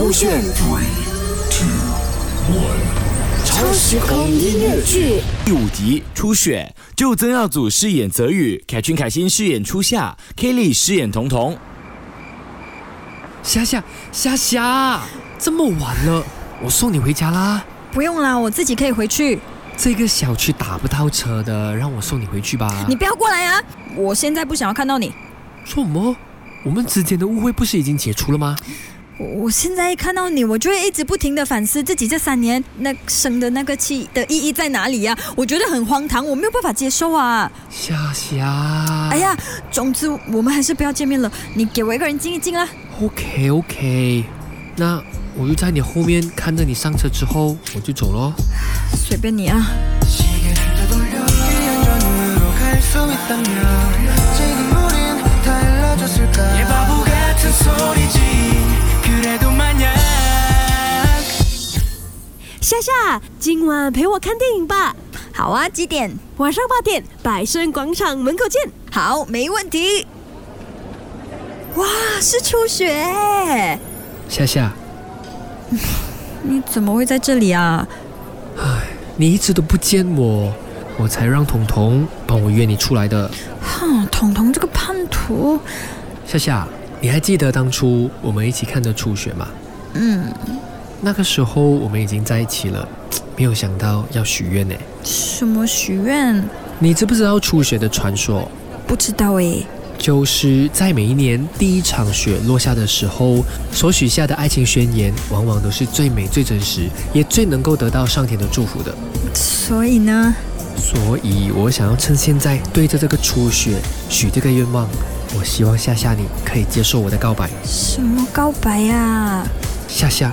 勾选超时空音乐剧第五集初雪，就曾耀祖饰演泽宇，凯君、凯欣饰演初夏，Kelly 饰演彤彤。夏夏夏夏，这么晚了，我送你回家啦。不用啦，我自己可以回去。这个小区打不到车的，让我送你回去吧。你不要过来啊！我现在不想要看到你。说什么？我们之间的误会不是已经解除了吗？我我现在一看到你，我就会一直不停的反思自己这三年那生的那个气的意义在哪里呀、我觉得很荒唐，我没有办法接受啊！夏夏，哎呀，总之我们还是不要见面了。你给我一个人静一静啊！，OK OK，那我就在你后面看着你上车之后，我就走咯。随便你啊。夏夏，今晚陪我看电影吧，好啊，几点？晚上八点，百盛广场门口见。好，没问题。哇，是初雪！夏夏，你怎么会在这里啊？唉你一直都不见我，我才让彤彤帮我约你出来的。哼，彤彤这个叛徒。夏夏，你还记得当初我们一起看的初雪吗？嗯，那个时候我们已经在一起了，没有想到要许愿呢。什么许愿？你知不知道初雪的传说？不知道诶。就是在每一年第一场雪落下的时候，所许下的爱情宣言，往往都是最美、最真实，也最能够得到上天的祝福的。所以呢？所以我想要趁现在对着这个初雪许这个愿望，我希望夏夏你可以接受我的告白。什么告白呀、夏夏，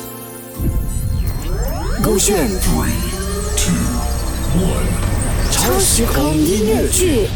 勾选超时空音乐剧。